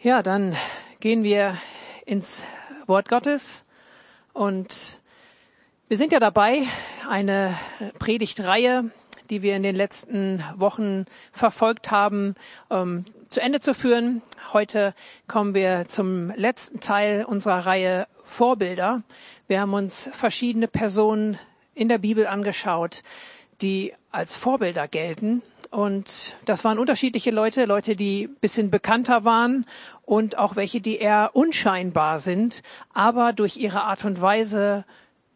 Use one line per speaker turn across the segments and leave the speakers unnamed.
Ja, dann gehen wir ins Wort Gottes und wir sind ja dabei, eine Predigtreihe, die wir in den letzten Wochen verfolgt haben, ähm, zu Ende zu führen. Heute kommen wir zum letzten Teil unserer Reihe Vorbilder. Wir haben uns verschiedene Personen in der Bibel angeschaut, die als Vorbilder gelten und das waren unterschiedliche Leute, Leute, die bisschen bekannter waren und auch welche, die eher unscheinbar sind, aber durch ihre Art und Weise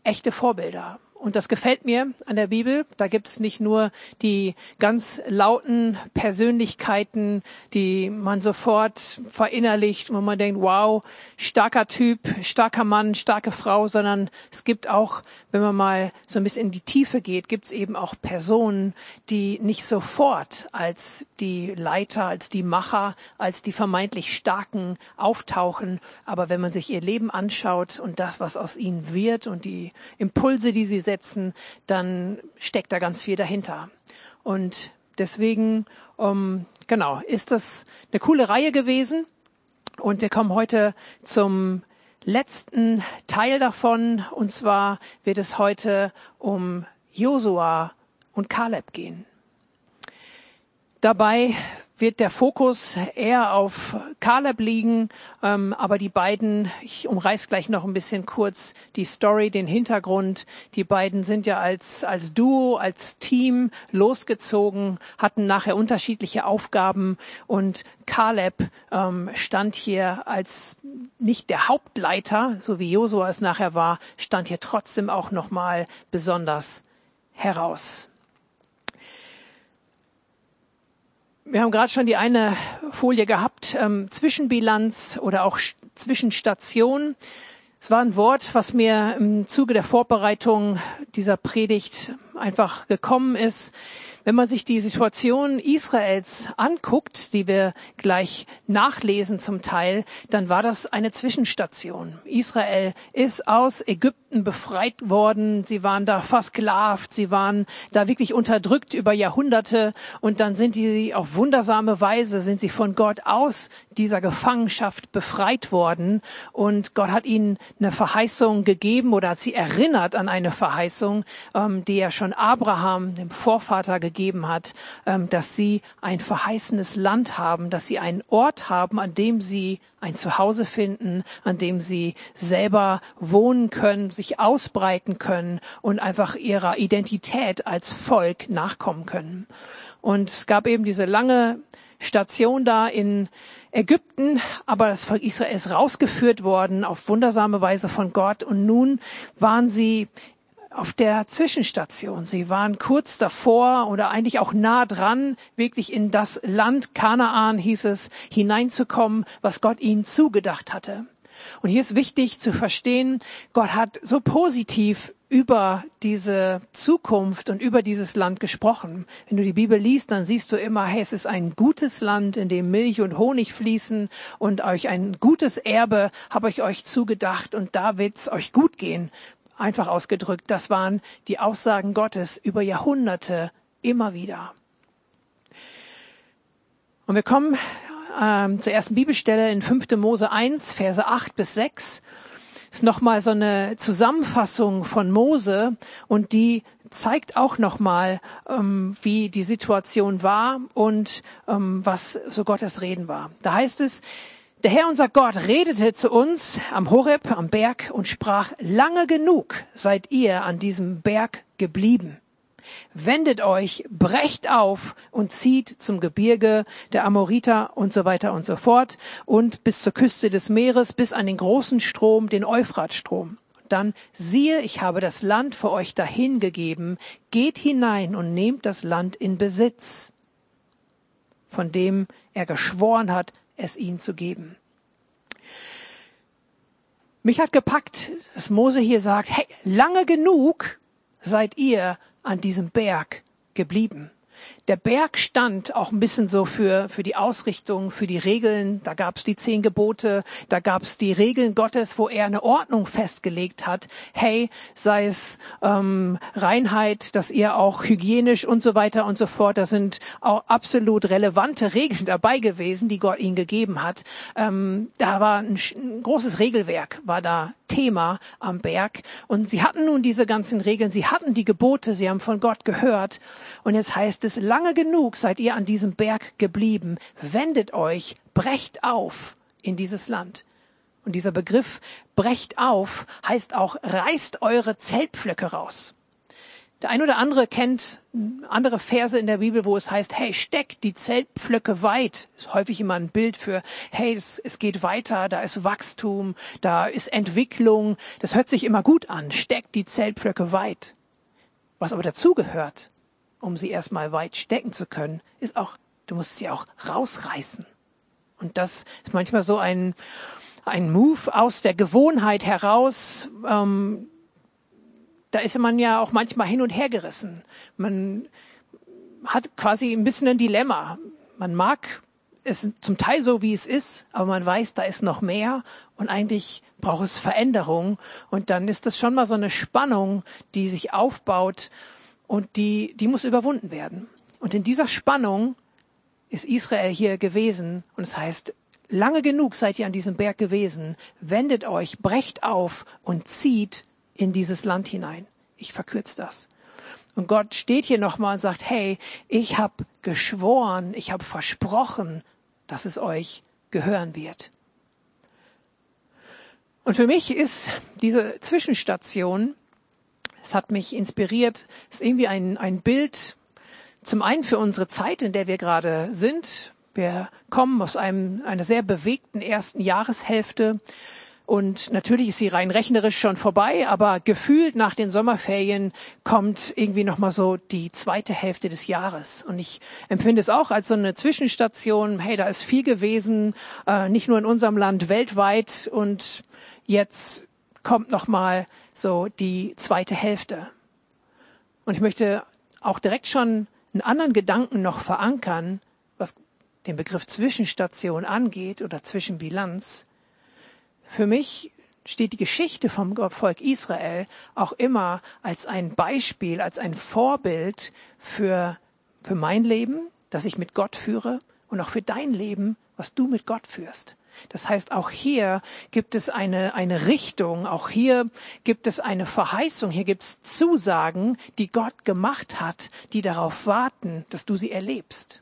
echte Vorbilder. Und das gefällt mir an der Bibel. Da gibt's nicht nur die ganz lauten Persönlichkeiten, die man sofort verinnerlicht, wo man denkt, wow, starker Typ, starker Mann, starke Frau, sondern es gibt auch, wenn man mal so ein bisschen in die Tiefe geht, gibt's eben auch Personen, die nicht sofort als die Leiter, als die Macher, als die vermeintlich Starken auftauchen. Aber wenn man sich ihr Leben anschaut und das, was aus ihnen wird und die Impulse, die sie setzen, dann steckt da ganz viel dahinter. Und deswegen, um, genau, ist das eine coole Reihe gewesen. Und wir kommen heute zum letzten Teil davon. Und zwar wird es heute um Josua und Kaleb gehen. Dabei wird der Fokus eher auf Caleb liegen, ähm, aber die beiden, ich umreiß gleich noch ein bisschen kurz die Story, den Hintergrund. Die beiden sind ja als, als Duo, als Team losgezogen, hatten nachher unterschiedliche Aufgaben und Caleb ähm, stand hier als nicht der Hauptleiter, so wie Josua es nachher war, stand hier trotzdem auch nochmal besonders heraus. Wir haben gerade schon die eine Folie gehabt, ähm, Zwischenbilanz oder auch Zwischenstation. Es war ein Wort, was mir im Zuge der Vorbereitung dieser Predigt einfach gekommen ist. Wenn man sich die Situation Israels anguckt, die wir gleich nachlesen zum Teil, dann war das eine Zwischenstation. Israel ist aus Ägypten befreit worden. Sie waren da versklavt. Sie waren da wirklich unterdrückt über Jahrhunderte. Und dann sind sie auf wundersame Weise, sind sie von Gott aus dieser Gefangenschaft befreit worden. Und Gott hat ihnen eine Verheißung gegeben oder hat sie erinnert an eine Verheißung, ähm, die er schon Abraham, dem Vorvater, gegeben hat, ähm, dass sie ein verheißenes Land haben, dass sie einen Ort haben, an dem sie ein Zuhause finden, an dem sie selber wohnen können, sich ausbreiten können und einfach ihrer Identität als Volk nachkommen können. Und es gab eben diese lange Station da in Ägypten, aber das Volk Israel ist rausgeführt worden auf wundersame Weise von Gott und nun waren sie auf der Zwischenstation. Sie waren kurz davor oder eigentlich auch nah dran, wirklich in das Land Kanaan, hieß es, hineinzukommen, was Gott ihnen zugedacht hatte. Und hier ist wichtig zu verstehen, Gott hat so positiv über diese Zukunft und über dieses Land gesprochen. Wenn du die Bibel liest, dann siehst du immer, hey, es ist ein gutes Land, in dem Milch und Honig fließen und euch ein gutes Erbe habe ich euch zugedacht und da wird's euch gut gehen. Einfach ausgedrückt, das waren die Aussagen Gottes über Jahrhunderte immer wieder. Und wir kommen ähm, zur ersten Bibelstelle in 5. Mose 1, Verse 8 bis 6. Das ist nochmal so eine Zusammenfassung von Mose und die zeigt auch nochmal, ähm, wie die Situation war und ähm, was so Gottes Reden war. Da heißt es, der Herr unser Gott redete zu uns am Horeb, am Berg und sprach, lange genug seid ihr an diesem Berg geblieben. Wendet euch, brecht auf und zieht zum Gebirge der Amoriter und so weiter und so fort und bis zur Küste des Meeres, bis an den großen Strom, den Euphratstrom. Dann siehe, ich habe das Land für euch dahingegeben, geht hinein und nehmt das Land in Besitz, von dem er geschworen hat, es ihnen zu geben. Mich hat gepackt, dass Mose hier sagt, hey, lange genug seid ihr an diesem Berg geblieben. Der Berg stand auch ein bisschen so für, für die Ausrichtung, für die Regeln. Da gab es die zehn Gebote, da gab es die Regeln Gottes, wo er eine Ordnung festgelegt hat. Hey, sei es ähm, Reinheit, dass ihr auch hygienisch und so weiter und so fort. Da sind auch absolut relevante Regeln dabei gewesen, die Gott ihnen gegeben hat. Ähm, da war ein, ein großes Regelwerk, war da Thema am Berg. Und sie hatten nun diese ganzen Regeln, sie hatten die Gebote, sie haben von Gott gehört. Und jetzt heißt es, lange genug seid ihr an diesem Berg geblieben. Wendet euch, brecht auf in dieses Land. Und dieser Begriff brecht auf heißt auch reißt eure Zeltpflöcke raus. Der ein oder andere kennt andere Verse in der Bibel, wo es heißt, hey, steck die Zeltpflöcke weit. Ist häufig immer ein Bild für, hey, es, es geht weiter, da ist Wachstum, da ist Entwicklung. Das hört sich immer gut an. Steck die Zeltpflöcke weit. Was aber dazugehört, um sie erstmal weit stecken zu können, ist auch, du musst sie auch rausreißen. Und das ist manchmal so ein, ein Move aus der Gewohnheit heraus, ähm, da ist man ja auch manchmal hin und her gerissen. Man hat quasi ein bisschen ein Dilemma. Man mag es zum Teil so, wie es ist, aber man weiß, da ist noch mehr und eigentlich braucht es Veränderung. Und dann ist das schon mal so eine Spannung, die sich aufbaut und die, die muss überwunden werden. Und in dieser Spannung ist Israel hier gewesen und es heißt, lange genug seid ihr an diesem Berg gewesen, wendet euch, brecht auf und zieht in dieses Land hinein. Ich verkürze das. Und Gott steht hier nochmal und sagt, hey, ich habe geschworen, ich habe versprochen, dass es euch gehören wird. Und für mich ist diese Zwischenstation, es hat mich inspiriert, ist irgendwie ein, ein Bild, zum einen für unsere Zeit, in der wir gerade sind. Wir kommen aus einem, einer sehr bewegten ersten Jahreshälfte. Und natürlich ist sie rein rechnerisch schon vorbei, aber gefühlt nach den Sommerferien kommt irgendwie noch mal so die zweite Hälfte des Jahres. Und ich empfinde es auch als so eine Zwischenstation. Hey, da ist viel gewesen, äh, nicht nur in unserem Land, weltweit. Und jetzt kommt noch mal so die zweite Hälfte. Und ich möchte auch direkt schon einen anderen Gedanken noch verankern, was den Begriff Zwischenstation angeht oder Zwischenbilanz. Für mich steht die Geschichte vom Volk Israel auch immer als ein Beispiel, als ein Vorbild für, für mein Leben, das ich mit Gott führe und auch für dein Leben, was du mit Gott führst. Das heißt, auch hier gibt es eine, eine Richtung, auch hier gibt es eine Verheißung, hier gibt es Zusagen, die Gott gemacht hat, die darauf warten, dass du sie erlebst.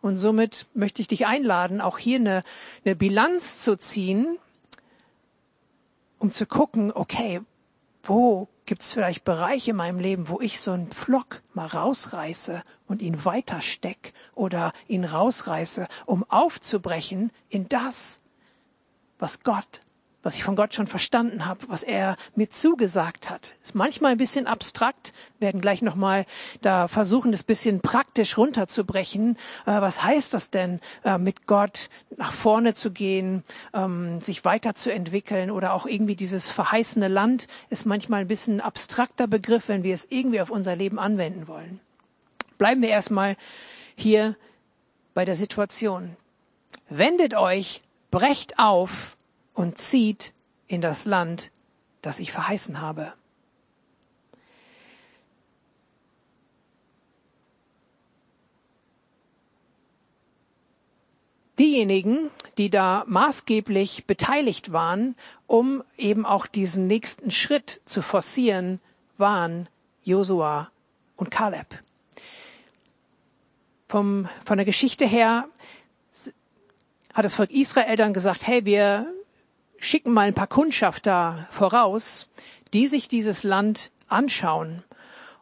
Und somit möchte ich dich einladen, auch hier eine, eine Bilanz zu ziehen um zu gucken, okay, wo gibt's vielleicht Bereiche in meinem Leben, wo ich so einen Pflock mal rausreiße und ihn weiter steck oder ihn rausreiße, um aufzubrechen in das, was Gott was ich von Gott schon verstanden habe, was er mir zugesagt hat. Ist manchmal ein bisschen abstrakt, werden gleich nochmal da versuchen, das bisschen praktisch runterzubrechen. Äh, was heißt das denn, äh, mit Gott nach vorne zu gehen, ähm, sich weiterzuentwickeln oder auch irgendwie dieses verheißene Land ist manchmal ein bisschen abstrakter Begriff, wenn wir es irgendwie auf unser Leben anwenden wollen. Bleiben wir erstmal hier bei der Situation. Wendet euch, brecht auf, und zieht in das Land, das ich verheißen habe. Diejenigen, die da maßgeblich beteiligt waren, um eben auch diesen nächsten Schritt zu forcieren, waren Josua und Kaleb. Vom, von der Geschichte her hat das Volk Israel dann gesagt, hey, wir schicken mal ein paar Kundschafter voraus, die sich dieses Land anschauen.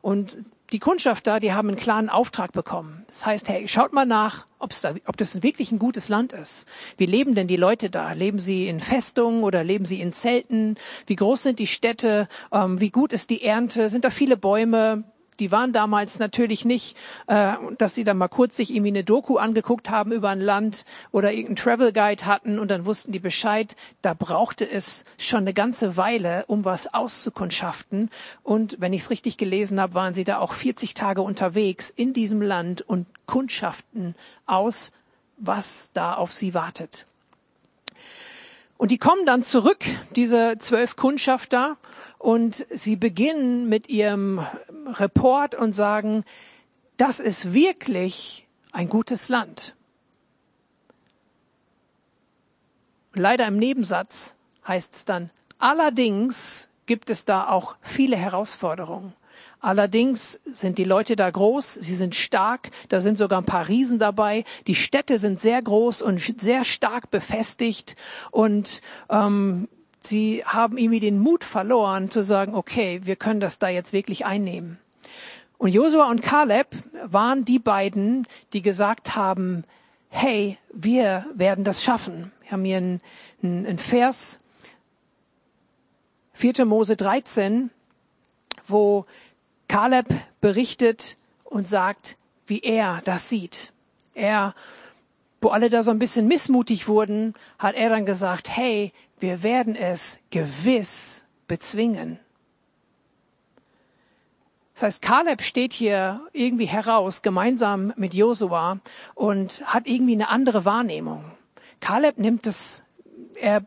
Und die Kundschafter, die haben einen klaren Auftrag bekommen. Das heißt, hey, schaut mal nach, da, ob das wirklich ein gutes Land ist. Wie leben denn die Leute da? Leben sie in Festungen oder leben sie in Zelten? Wie groß sind die Städte? Ähm, wie gut ist die Ernte? Sind da viele Bäume? Die waren damals natürlich nicht, äh, dass sie dann mal kurz sich irgendwie eine Doku angeguckt haben über ein Land oder irgendeinen Travel Guide hatten und dann wussten die Bescheid. Da brauchte es schon eine ganze Weile, um was auszukundschaften. Und wenn ich es richtig gelesen habe, waren sie da auch 40 Tage unterwegs in diesem Land und kundschaften aus, was da auf sie wartet. Und die kommen dann zurück, diese zwölf Kundschafter, und sie beginnen mit ihrem Report und sagen, das ist wirklich ein gutes Land. Leider im Nebensatz heißt es dann, allerdings gibt es da auch viele Herausforderungen. Allerdings sind die Leute da groß, sie sind stark, da sind sogar ein paar Riesen dabei. Die Städte sind sehr groß und sehr stark befestigt und ähm, sie haben irgendwie den Mut verloren zu sagen, okay, wir können das da jetzt wirklich einnehmen. Und Josua und Kaleb waren die beiden, die gesagt haben, hey, wir werden das schaffen. Wir haben hier einen, einen Vers, 4. Mose 13, wo Kaleb berichtet und sagt, wie er das sieht. Er, wo alle da so ein bisschen missmutig wurden, hat er dann gesagt, hey, wir werden es gewiss bezwingen. Das heißt, Kaleb steht hier irgendwie heraus, gemeinsam mit Josua, und hat irgendwie eine andere Wahrnehmung. Kaleb nimmt es, er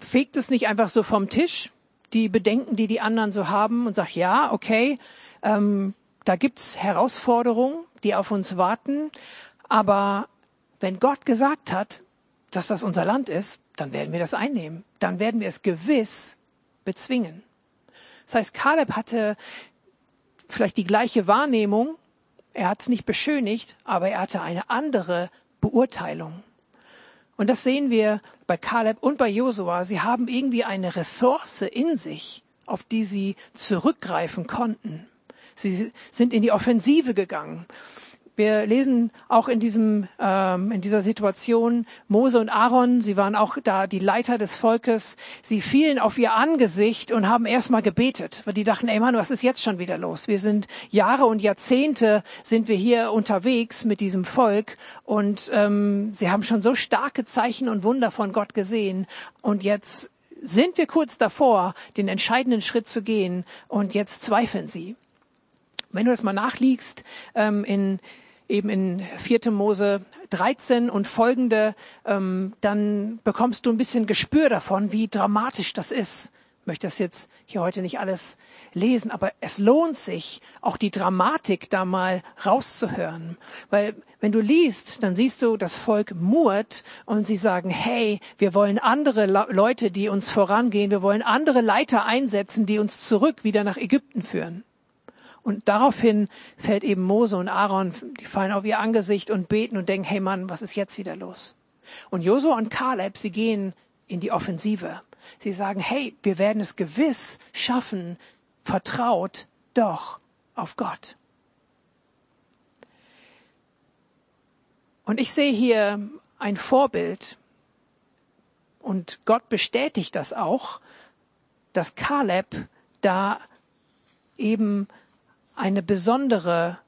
fegt es nicht einfach so vom Tisch, die Bedenken, die die anderen so haben und sagt, ja, okay, ähm, da gibt's Herausforderungen, die auf uns warten, aber wenn Gott gesagt hat, dass das unser Land ist, dann werden wir das einnehmen. Dann werden wir es gewiss bezwingen. Das heißt, Kaleb hatte vielleicht die gleiche Wahrnehmung, er hat es nicht beschönigt, aber er hatte eine andere Beurteilung. Und das sehen wir bei Kaleb und bei Josua. Sie haben irgendwie eine Ressource in sich, auf die sie zurückgreifen konnten. Sie sind in die Offensive gegangen. Wir lesen auch in diesem ähm, in dieser Situation Mose und Aaron, sie waren auch da die Leiter des Volkes. Sie fielen auf ihr Angesicht und haben erstmal gebetet, weil die dachten, ey Mann, was ist jetzt schon wieder los? Wir sind Jahre und Jahrzehnte sind wir hier unterwegs mit diesem Volk und ähm, sie haben schon so starke Zeichen und Wunder von Gott gesehen und jetzt sind wir kurz davor, den entscheidenden Schritt zu gehen und jetzt zweifeln sie. Wenn du das mal nachliegst, ähm, in eben in 4. Mose 13 und folgende, ähm, dann bekommst du ein bisschen Gespür davon, wie dramatisch das ist. Ich möchte das jetzt hier heute nicht alles lesen, aber es lohnt sich, auch die Dramatik da mal rauszuhören. Weil wenn du liest, dann siehst du, das Volk murrt und sie sagen, hey, wir wollen andere Leute, die uns vorangehen, wir wollen andere Leiter einsetzen, die uns zurück wieder nach Ägypten führen. Und daraufhin fällt eben Mose und Aaron, die fallen auf ihr Angesicht und beten und denken, hey Mann, was ist jetzt wieder los? Und Josua und Kaleb, sie gehen in die Offensive. Sie sagen, hey, wir werden es gewiss schaffen, vertraut doch auf Gott. Und ich sehe hier ein Vorbild und Gott bestätigt das auch, dass Kaleb da eben eine besondere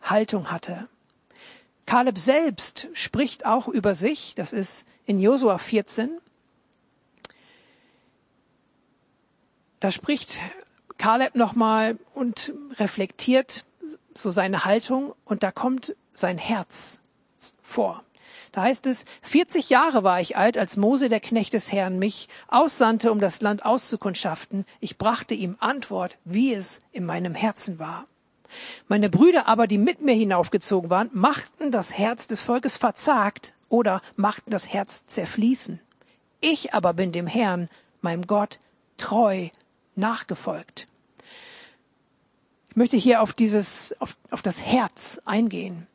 Haltung hatte. Kaleb selbst spricht auch über sich, das ist in Josua 14. Da spricht Kaleb nochmal und reflektiert so seine Haltung und da kommt sein Herz vor. Da heißt es, 40 Jahre war ich alt, als Mose, der Knecht des Herrn, mich aussandte, um das Land auszukundschaften. Ich brachte ihm Antwort, wie es in meinem Herzen war. Meine Brüder aber, die mit mir hinaufgezogen waren, machten das Herz des Volkes verzagt oder machten das Herz zerfließen. Ich aber bin dem Herrn, meinem Gott, treu nachgefolgt. Ich möchte hier auf dieses, auf, auf das Herz eingehen.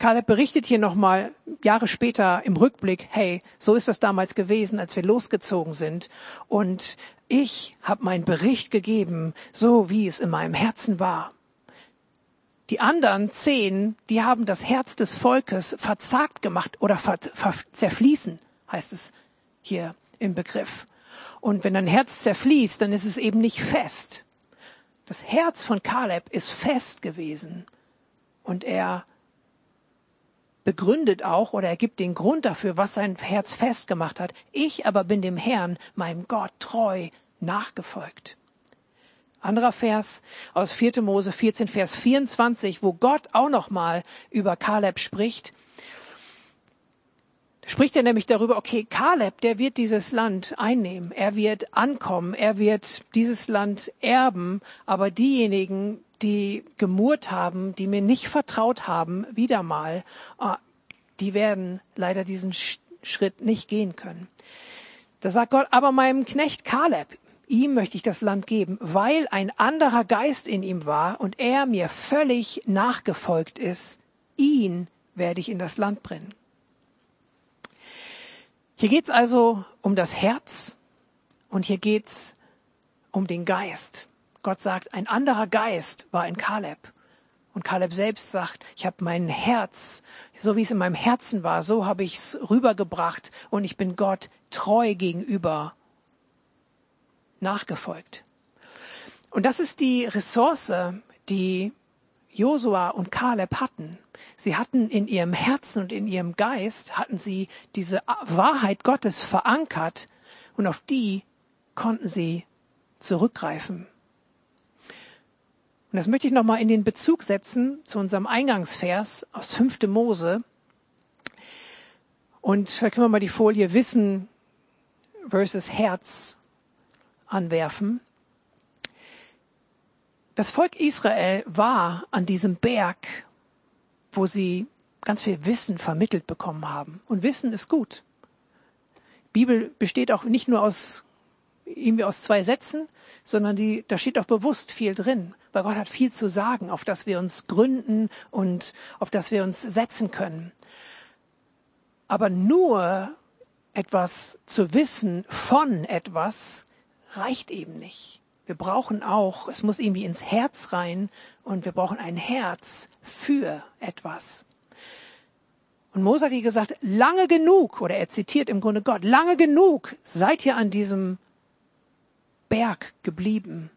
Kaleb berichtet hier nochmal Jahre später im Rückblick, hey, so ist das damals gewesen, als wir losgezogen sind. Und ich habe meinen Bericht gegeben, so wie es in meinem Herzen war. Die anderen zehn, die haben das Herz des Volkes verzagt gemacht oder ver, ver, zerfließen, heißt es hier im Begriff. Und wenn dein Herz zerfließt, dann ist es eben nicht fest. Das Herz von Kaleb ist fest gewesen und er begründet auch oder er gibt den Grund dafür, was sein Herz festgemacht hat. Ich aber bin dem Herrn, meinem Gott, treu nachgefolgt. Anderer Vers aus 4. Mose 14, Vers 24, wo Gott auch nochmal über Kaleb spricht. Spricht er nämlich darüber, okay, Kaleb, der wird dieses Land einnehmen, er wird ankommen, er wird dieses Land erben, aber diejenigen, die gemurrt haben, die mir nicht vertraut haben, wieder mal, ah, die werden leider diesen Schritt nicht gehen können. Da sagt Gott, aber meinem Knecht Kaleb, ihm möchte ich das Land geben, weil ein anderer Geist in ihm war und er mir völlig nachgefolgt ist, ihn werde ich in das Land bringen. Hier geht's also um das Herz und hier geht's um den Geist. Gott sagt, ein anderer Geist war in Kaleb. Und Kaleb selbst sagt, ich habe mein Herz, so wie es in meinem Herzen war, so habe ich es rübergebracht und ich bin Gott treu gegenüber nachgefolgt. Und das ist die Ressource, die Josua und Kaleb hatten. Sie hatten in ihrem Herzen und in ihrem Geist, hatten sie diese Wahrheit Gottes verankert und auf die konnten sie zurückgreifen. Und das möchte ich nochmal in den Bezug setzen zu unserem Eingangsvers aus 5. Mose. Und da können wir mal die Folie Wissen versus Herz anwerfen. Das Volk Israel war an diesem Berg, wo sie ganz viel Wissen vermittelt bekommen haben. Und Wissen ist gut. Bibel besteht auch nicht nur aus irgendwie aus zwei Sätzen, sondern die, da steht auch bewusst viel drin, weil Gott hat viel zu sagen, auf das wir uns gründen und auf das wir uns setzen können. Aber nur etwas zu wissen von etwas reicht eben nicht. Wir brauchen auch, es muss irgendwie ins Herz rein und wir brauchen ein Herz für etwas. Und Mose hat hier gesagt, lange genug, oder er zitiert im Grunde Gott, lange genug seid ihr an diesem Berg geblieben.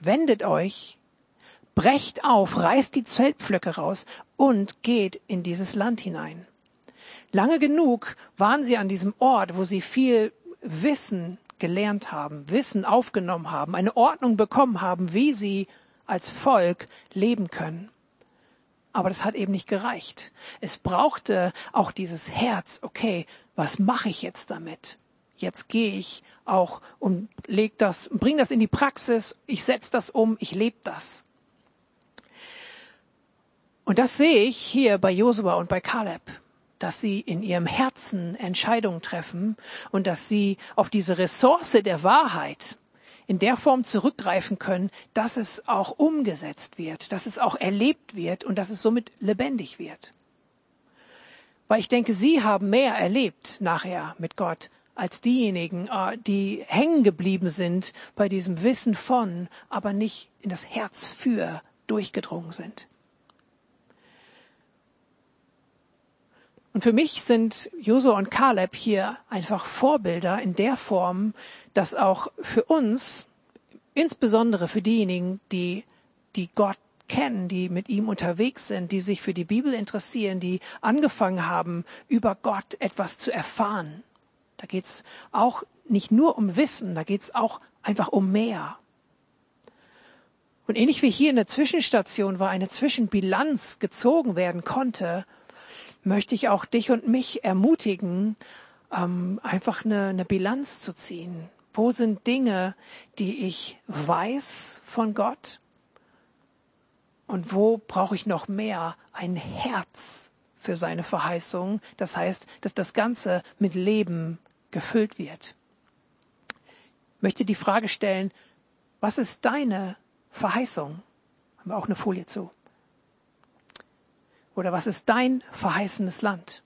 Wendet euch, brecht auf, reißt die Zeltpflöcke raus und geht in dieses Land hinein. Lange genug waren sie an diesem Ort, wo sie viel Wissen gelernt haben, Wissen aufgenommen haben, eine Ordnung bekommen haben, wie sie als Volk leben können. Aber das hat eben nicht gereicht. Es brauchte auch dieses Herz, okay, was mache ich jetzt damit? Jetzt gehe ich auch und leg das, bring das in die Praxis, ich setze das um, ich lebe das. Und das sehe ich hier bei Josua und bei Kaleb, dass sie in ihrem Herzen Entscheidungen treffen und dass sie auf diese Ressource der Wahrheit in der Form zurückgreifen können, dass es auch umgesetzt wird, dass es auch erlebt wird und dass es somit lebendig wird. Weil ich denke, sie haben mehr erlebt nachher mit Gott als diejenigen, äh, die hängen geblieben sind bei diesem Wissen von, aber nicht in das Herz für durchgedrungen sind. Und für mich sind Josua und Kaleb hier einfach Vorbilder in der Form, dass auch für uns, insbesondere für diejenigen, die, die Gott kennen, die mit ihm unterwegs sind, die sich für die Bibel interessieren, die angefangen haben, über Gott etwas zu erfahren, da geht's auch nicht nur um Wissen, da geht's auch einfach um mehr. Und ähnlich wie hier in der Zwischenstation war eine Zwischenbilanz gezogen werden konnte, möchte ich auch dich und mich ermutigen, ähm, einfach eine, eine Bilanz zu ziehen. Wo sind Dinge, die ich weiß von Gott? Und wo brauche ich noch mehr ein Herz für seine Verheißung? Das heißt, dass das Ganze mit Leben gefüllt wird. Ich möchte die Frage stellen, was ist deine Verheißung? Haben wir auch eine Folie zu. Oder was ist dein verheißenes Land?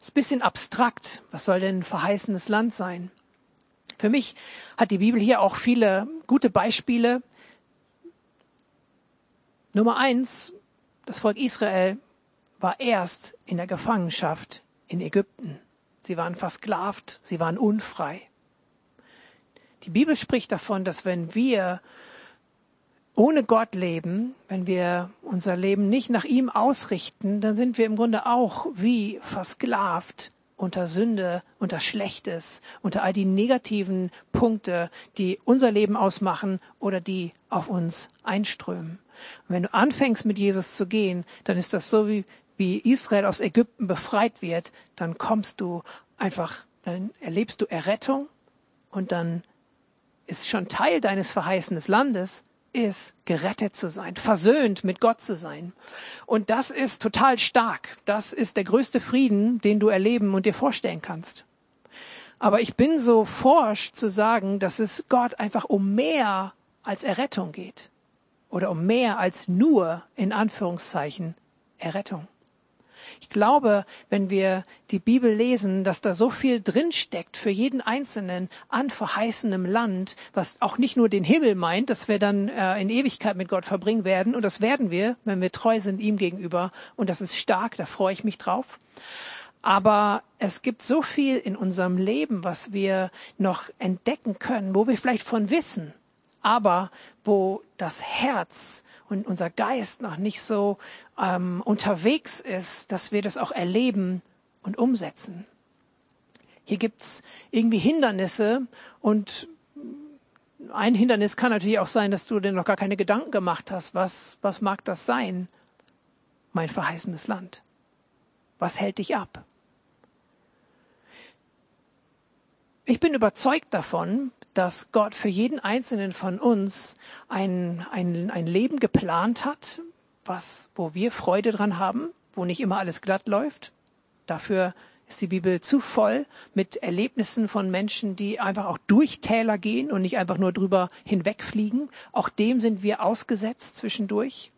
Ist ein bisschen abstrakt. Was soll denn ein verheißenes Land sein? Für mich hat die Bibel hier auch viele gute Beispiele. Nummer eins, das Volk Israel war erst in der Gefangenschaft in Ägypten. Sie waren versklavt, sie waren unfrei. Die Bibel spricht davon, dass wenn wir ohne Gott leben, wenn wir unser Leben nicht nach ihm ausrichten, dann sind wir im Grunde auch wie versklavt unter Sünde, unter Schlechtes, unter all die negativen Punkte, die unser Leben ausmachen oder die auf uns einströmen. Und wenn du anfängst mit Jesus zu gehen, dann ist das so wie, wie Israel aus Ägypten befreit wird, dann kommst du einfach, dann erlebst du Errettung und dann ist schon Teil deines verheißenen Landes, ist, gerettet zu sein, versöhnt mit Gott zu sein. Und das ist total stark. Das ist der größte Frieden, den du erleben und dir vorstellen kannst. Aber ich bin so forsch zu sagen, dass es Gott einfach um mehr als Errettung geht. Oder um mehr als nur, in Anführungszeichen, Errettung. Ich glaube, wenn wir die Bibel lesen, dass da so viel drinsteckt für jeden Einzelnen an verheißenem Land, was auch nicht nur den Himmel meint, dass wir dann äh, in Ewigkeit mit Gott verbringen werden. Und das werden wir, wenn wir treu sind ihm gegenüber. Und das ist stark, da freue ich mich drauf. Aber es gibt so viel in unserem Leben, was wir noch entdecken können, wo wir vielleicht von wissen, aber wo das Herz und unser Geist noch nicht so ähm, unterwegs ist, dass wir das auch erleben und umsetzen. Hier gibt's irgendwie Hindernisse und ein Hindernis kann natürlich auch sein, dass du dir noch gar keine Gedanken gemacht hast. Was, was mag das sein? Mein verheißenes Land. Was hält dich ab? Ich bin überzeugt davon, dass Gott für jeden einzelnen von uns ein, ein, ein Leben geplant hat, was, wo wir Freude dran haben, wo nicht immer alles glatt läuft. Dafür ist die Bibel zu voll mit Erlebnissen von Menschen, die einfach auch durch Täler gehen und nicht einfach nur drüber hinwegfliegen. Auch dem sind wir ausgesetzt zwischendurch.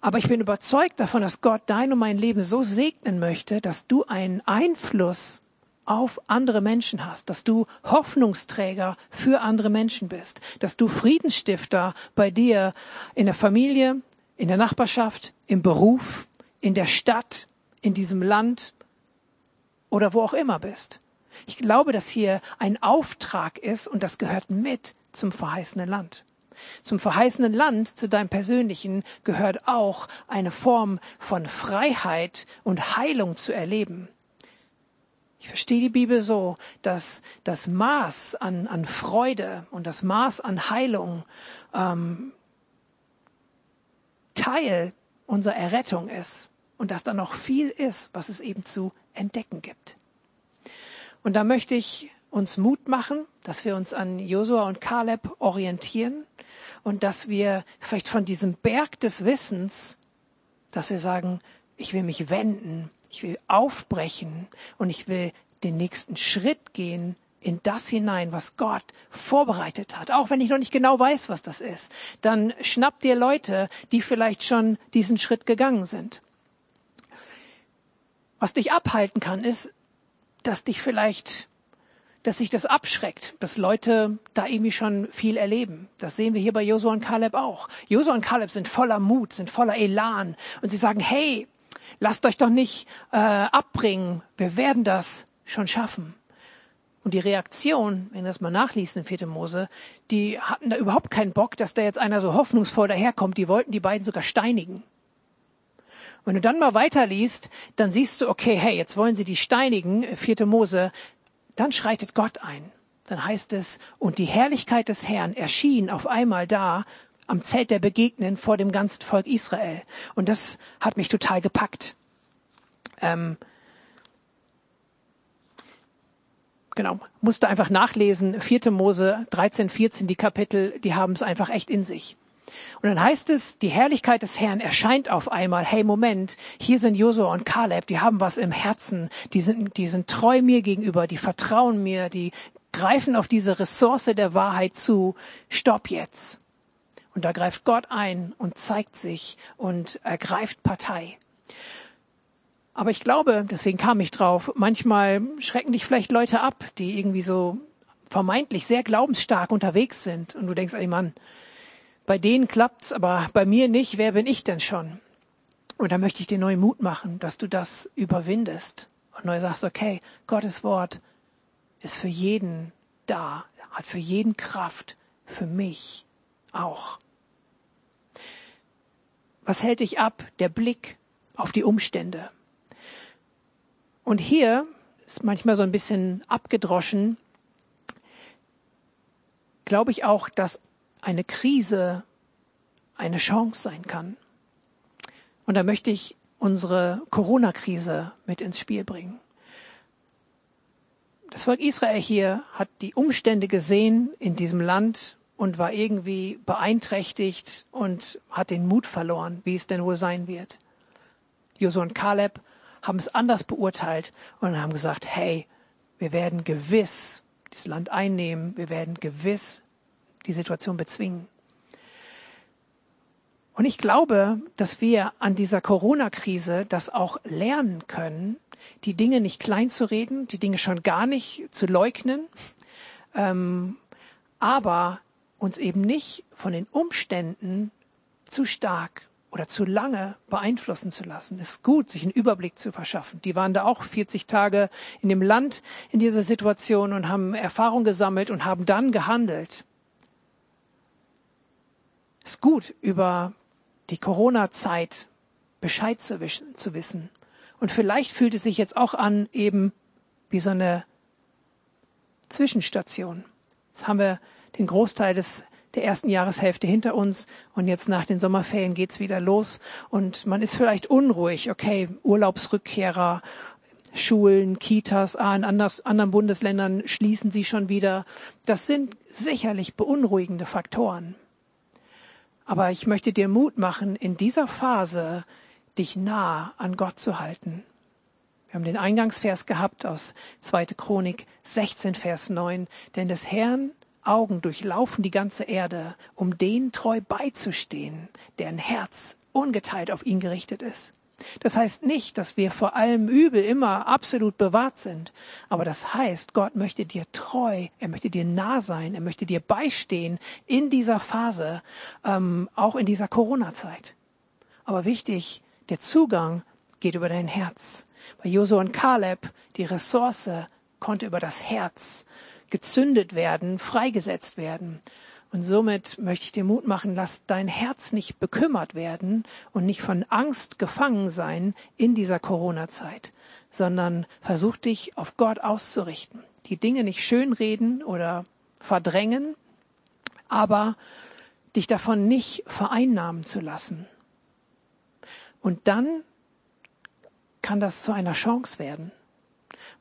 Aber ich bin überzeugt davon, dass Gott dein und mein Leben so segnen möchte, dass du einen Einfluss auf andere Menschen hast, dass du Hoffnungsträger für andere Menschen bist, dass du Friedensstifter bei dir in der Familie, in der Nachbarschaft, im Beruf, in der Stadt, in diesem Land oder wo auch immer bist. Ich glaube, dass hier ein Auftrag ist und das gehört mit zum verheißenen Land. Zum verheißenen Land, zu deinem persönlichen, gehört auch eine Form von Freiheit und Heilung zu erleben. Ich verstehe die Bibel so, dass das Maß an, an Freude und das Maß an Heilung ähm, Teil unserer Errettung ist und dass da noch viel ist, was es eben zu entdecken gibt. Und da möchte ich uns Mut machen, dass wir uns an Josua und Kaleb orientieren und dass wir vielleicht von diesem Berg des Wissens, dass wir sagen, ich will mich wenden ich will aufbrechen und ich will den nächsten Schritt gehen in das hinein, was Gott vorbereitet hat. Auch wenn ich noch nicht genau weiß, was das ist, dann schnapp dir Leute, die vielleicht schon diesen Schritt gegangen sind. Was dich abhalten kann, ist, dass dich vielleicht, dass sich das abschreckt, dass Leute da irgendwie schon viel erleben. Das sehen wir hier bei Josua und Kaleb auch. Josua und Kaleb sind voller Mut, sind voller Elan und sie sagen, hey, lasst euch doch nicht äh, abbringen, wir werden das schon schaffen. Und die Reaktion, wenn du das mal nachliest in 4. Mose, die hatten da überhaupt keinen Bock, dass da jetzt einer so hoffnungsvoll daherkommt. Die wollten die beiden sogar steinigen. Wenn du dann mal weiterliest, dann siehst du, okay, hey, jetzt wollen sie die steinigen, 4. Mose, dann schreitet Gott ein. Dann heißt es, und die Herrlichkeit des Herrn erschien auf einmal da am Zelt der Begegnen vor dem ganzen Volk Israel. Und das hat mich total gepackt. Ähm, genau, musste einfach nachlesen, 4. Mose 13, 14, die Kapitel, die haben es einfach echt in sich. Und dann heißt es, die Herrlichkeit des Herrn erscheint auf einmal. Hey, Moment, hier sind Josua und Kaleb, die haben was im Herzen, die sind, die sind treu mir gegenüber, die vertrauen mir, die greifen auf diese Ressource der Wahrheit zu. Stopp jetzt. Und da greift Gott ein und zeigt sich und ergreift Partei. Aber ich glaube, deswegen kam ich drauf, manchmal schrecken dich vielleicht Leute ab, die irgendwie so vermeintlich sehr glaubensstark unterwegs sind. Und du denkst, ey Mann, bei denen klappt's, aber bei mir nicht. Wer bin ich denn schon? Und da möchte ich dir neuen Mut machen, dass du das überwindest und neu sagst, okay, Gottes Wort ist für jeden da, hat für jeden Kraft, für mich auch. Was hält dich ab? Der Blick auf die Umstände. Und hier ist manchmal so ein bisschen abgedroschen, glaube ich auch, dass eine Krise eine Chance sein kann. Und da möchte ich unsere Corona-Krise mit ins Spiel bringen. Das Volk Israel hier hat die Umstände gesehen in diesem Land und war irgendwie beeinträchtigt und hat den Mut verloren, wie es denn wohl sein wird. Josua und Kaleb haben es anders beurteilt und haben gesagt, hey, wir werden gewiss dieses Land einnehmen, wir werden gewiss die Situation bezwingen. Und ich glaube, dass wir an dieser Corona-Krise das auch lernen können, die Dinge nicht klein zu reden, die Dinge schon gar nicht zu leugnen, ähm, aber uns eben nicht von den Umständen zu stark oder zu lange beeinflussen zu lassen. Es ist gut, sich einen Überblick zu verschaffen. Die waren da auch 40 Tage in dem Land in dieser Situation und haben Erfahrung gesammelt und haben dann gehandelt. Es ist gut, über die Corona-Zeit Bescheid zu, zu wissen. Und vielleicht fühlt es sich jetzt auch an, eben wie so eine Zwischenstation. Jetzt haben wir den Großteil des der ersten Jahreshälfte hinter uns und jetzt nach den Sommerferien geht's wieder los und man ist vielleicht unruhig. Okay, Urlaubsrückkehrer, Schulen, Kitas, ah, in anders, anderen Bundesländern schließen sie schon wieder. Das sind sicherlich beunruhigende Faktoren. Aber ich möchte dir Mut machen, in dieser Phase dich nah an Gott zu halten. Wir haben den Eingangsvers gehabt aus 2. Chronik 16, Vers 9. Denn des Herrn Augen durchlaufen die ganze Erde, um den treu beizustehen, deren Herz ungeteilt auf ihn gerichtet ist. Das heißt nicht, dass wir vor allem Übel immer absolut bewahrt sind, aber das heißt, Gott möchte dir treu, er möchte dir nah sein, er möchte dir beistehen in dieser Phase, ähm, auch in dieser Corona-Zeit. Aber wichtig, der Zugang geht über dein Herz. Bei Josua und Kaleb, die Ressource konnte über das Herz gezündet werden, freigesetzt werden. Und somit möchte ich dir Mut machen, lass dein Herz nicht bekümmert werden und nicht von Angst gefangen sein in dieser Corona-Zeit, sondern versuch dich auf Gott auszurichten. Die Dinge nicht schönreden oder verdrängen, aber dich davon nicht vereinnahmen zu lassen. Und dann kann das zu einer Chance werden.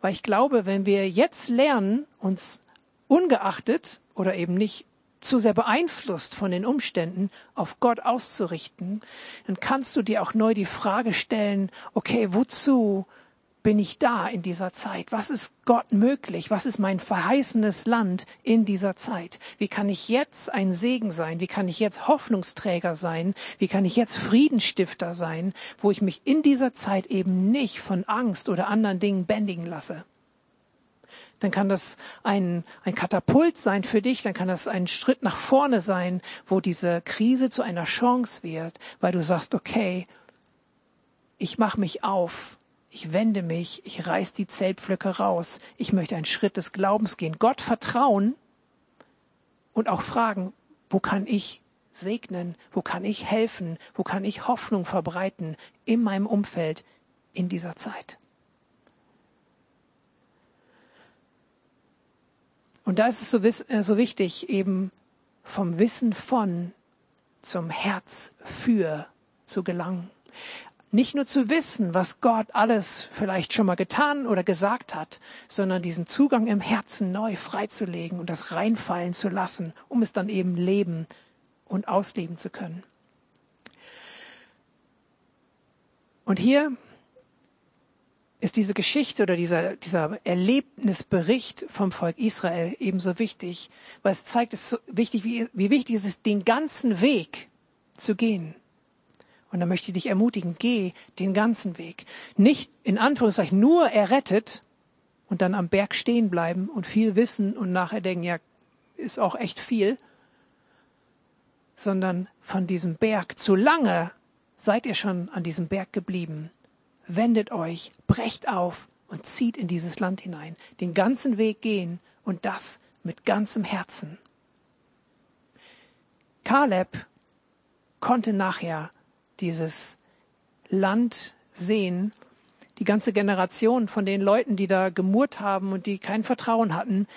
Weil ich glaube, wenn wir jetzt lernen, uns ungeachtet oder eben nicht zu sehr beeinflusst von den Umständen auf Gott auszurichten, dann kannst du dir auch neu die Frage stellen, okay, wozu bin ich da in dieser Zeit? Was ist Gott möglich? Was ist mein verheißenes Land in dieser Zeit? Wie kann ich jetzt ein Segen sein? Wie kann ich jetzt Hoffnungsträger sein? Wie kann ich jetzt Friedensstifter sein, wo ich mich in dieser Zeit eben nicht von Angst oder anderen Dingen bändigen lasse? Dann kann das ein, ein Katapult sein für dich, dann kann das ein Schritt nach vorne sein, wo diese Krise zu einer Chance wird, weil du sagst, okay, ich mache mich auf ich wende mich, ich reiß die Zeltpflöcke raus. Ich möchte einen Schritt des Glaubens gehen. Gott vertrauen und auch fragen, wo kann ich segnen? Wo kann ich helfen? Wo kann ich Hoffnung verbreiten in meinem Umfeld in dieser Zeit? Und da ist es so, äh, so wichtig, eben vom Wissen von zum Herz für zu gelangen. Nicht nur zu wissen, was Gott alles vielleicht schon mal getan oder gesagt hat, sondern diesen Zugang im Herzen neu freizulegen und das reinfallen zu lassen, um es dann eben leben und ausleben zu können. Und hier ist diese Geschichte oder dieser, dieser Erlebnisbericht vom Volk Israel ebenso wichtig, weil es zeigt, es so wichtig, wie, wie wichtig es ist, den ganzen Weg zu gehen. Und da möchte ich dich ermutigen, geh den ganzen Weg. Nicht in Anführungszeichen nur errettet und dann am Berg stehen bleiben und viel wissen und nachher denken, ja, ist auch echt viel, sondern von diesem Berg zu lange seid ihr schon an diesem Berg geblieben. Wendet euch, brecht auf und zieht in dieses Land hinein. Den ganzen Weg gehen und das mit ganzem Herzen. Kaleb konnte nachher dieses Land sehen, die ganze Generation von den Leuten, die da gemurrt haben und die kein Vertrauen hatten,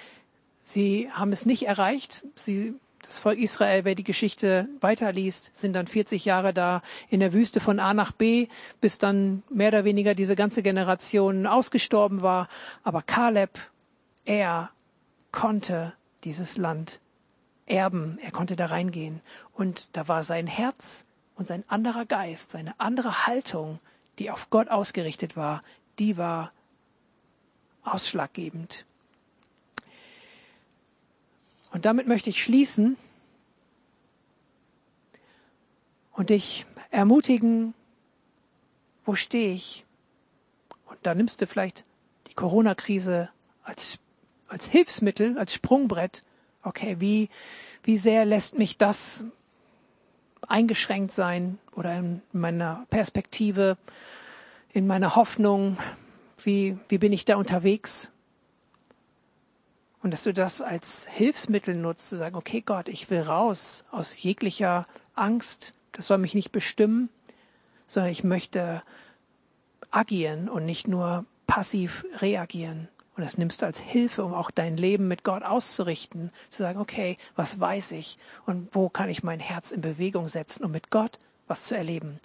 sie haben es nicht erreicht. Sie, das Volk Israel, wer die Geschichte weiterliest, sind dann 40 Jahre da in der Wüste von A nach B, bis dann mehr oder weniger diese ganze Generation ausgestorben war. Aber Kaleb, er konnte dieses Land erben, er konnte da reingehen. Und da war sein Herz und sein anderer Geist, seine andere Haltung, die auf Gott ausgerichtet war, die war ausschlaggebend. Und damit möchte ich schließen und dich ermutigen, wo stehe ich? Und da nimmst du vielleicht die Corona-Krise als, als Hilfsmittel, als Sprungbrett. Okay, wie, wie sehr lässt mich das eingeschränkt sein oder in meiner Perspektive, in meiner Hoffnung, wie, wie bin ich da unterwegs? Und dass du das als Hilfsmittel nutzt, zu sagen, okay Gott, ich will raus aus jeglicher Angst, das soll mich nicht bestimmen, sondern ich möchte agieren und nicht nur passiv reagieren. Und das nimmst du als Hilfe, um auch dein Leben mit Gott auszurichten, zu sagen, okay, was weiß ich und wo kann ich mein Herz in Bewegung setzen, um mit Gott was zu erleben.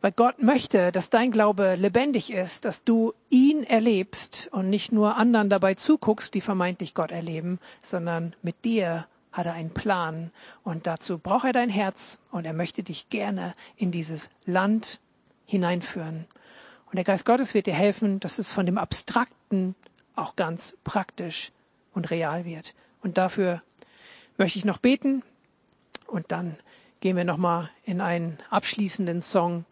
Weil Gott möchte, dass dein Glaube lebendig ist, dass du ihn erlebst und nicht nur anderen dabei zuguckst, die vermeintlich Gott erleben, sondern mit dir hat er einen Plan und dazu braucht er dein Herz und er möchte dich gerne in dieses Land hineinführen. Und der Geist Gottes wird dir helfen, dass es von dem Abstrakten auch ganz praktisch und real wird. Und dafür möchte ich noch beten und dann gehen wir nochmal in einen abschließenden Song,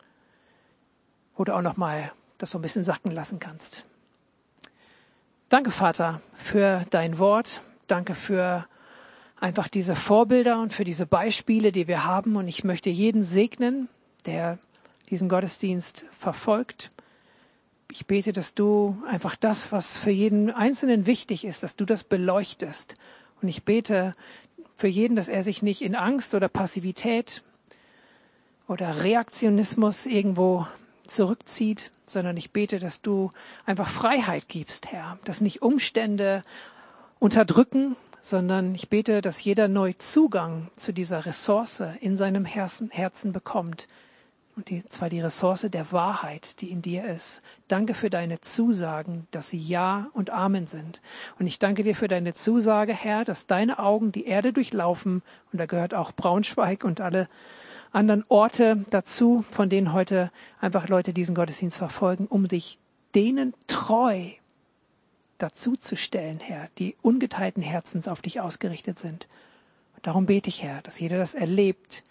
wo du auch nochmal das so ein bisschen sacken lassen kannst. Danke, Vater, für dein Wort. Danke für einfach diese Vorbilder und für diese Beispiele, die wir haben. Und ich möchte jeden segnen, der diesen Gottesdienst verfolgt ich bete, dass du einfach das, was für jeden Einzelnen wichtig ist, dass du das beleuchtest. Und ich bete für jeden, dass er sich nicht in Angst oder Passivität oder Reaktionismus irgendwo zurückzieht, sondern ich bete, dass du einfach Freiheit gibst, Herr, dass nicht Umstände unterdrücken, sondern ich bete, dass jeder neu Zugang zu dieser Ressource in seinem Herzen bekommt, und die, zwar die Ressource der Wahrheit, die in dir ist. Danke für deine Zusagen, dass sie Ja und Amen sind. Und ich danke dir für deine Zusage, Herr, dass deine Augen die Erde durchlaufen, und da gehört auch Braunschweig und alle anderen Orte dazu, von denen heute einfach Leute diesen Gottesdienst verfolgen, um dich denen treu dazuzustellen, Herr, die ungeteilten Herzens auf dich ausgerichtet sind. Und darum bete ich, Herr, dass jeder das erlebt,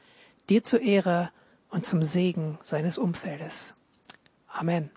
dir zur Ehre und zum Segen seines Umfeldes. Amen.